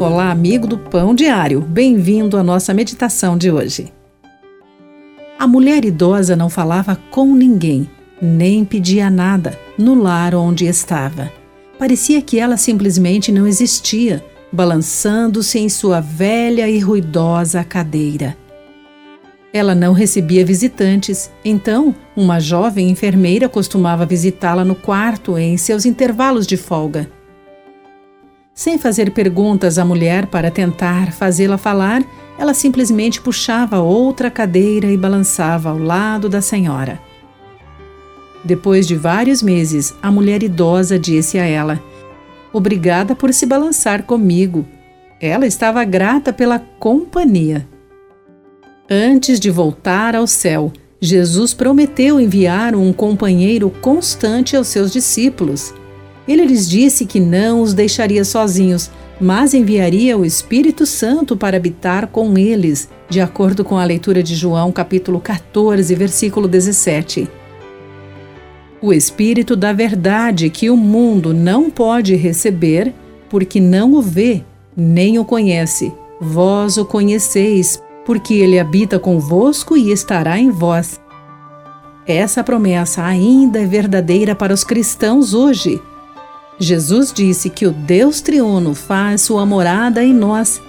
Olá, amigo do Pão Diário. Bem-vindo à nossa meditação de hoje. A mulher idosa não falava com ninguém, nem pedia nada no lar onde estava. Parecia que ela simplesmente não existia, balançando-se em sua velha e ruidosa cadeira. Ela não recebia visitantes, então uma jovem enfermeira costumava visitá-la no quarto em seus intervalos de folga. Sem fazer perguntas à mulher para tentar fazê-la falar, ela simplesmente puxava outra cadeira e balançava ao lado da senhora. Depois de vários meses, a mulher idosa disse a ela: Obrigada por se balançar comigo. Ela estava grata pela companhia. Antes de voltar ao céu, Jesus prometeu enviar um companheiro constante aos seus discípulos. Ele lhes disse que não os deixaria sozinhos, mas enviaria o Espírito Santo para habitar com eles, de acordo com a leitura de João, capítulo 14, versículo 17. O Espírito da Verdade que o mundo não pode receber, porque não o vê, nem o conhece. Vós o conheceis, porque ele habita convosco e estará em vós. Essa promessa ainda é verdadeira para os cristãos hoje. Jesus disse que o Deus triuno faz sua morada em nós.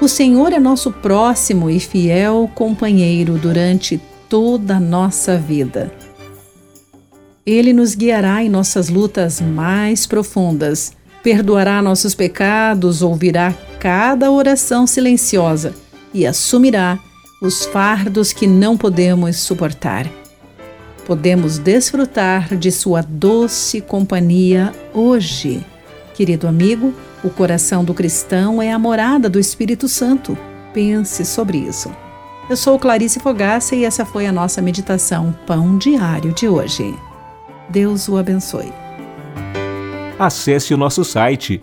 O Senhor é nosso próximo e fiel companheiro durante toda a nossa vida. Ele nos guiará em nossas lutas mais profundas, perdoará nossos pecados, ouvirá cada oração silenciosa e assumirá os fardos que não podemos suportar. Podemos desfrutar de sua doce companhia hoje. Querido amigo, o coração do cristão é a morada do Espírito Santo. Pense sobre isso. Eu sou Clarice Fogaça e essa foi a nossa meditação Pão Diário de hoje. Deus o abençoe. Acesse o nosso site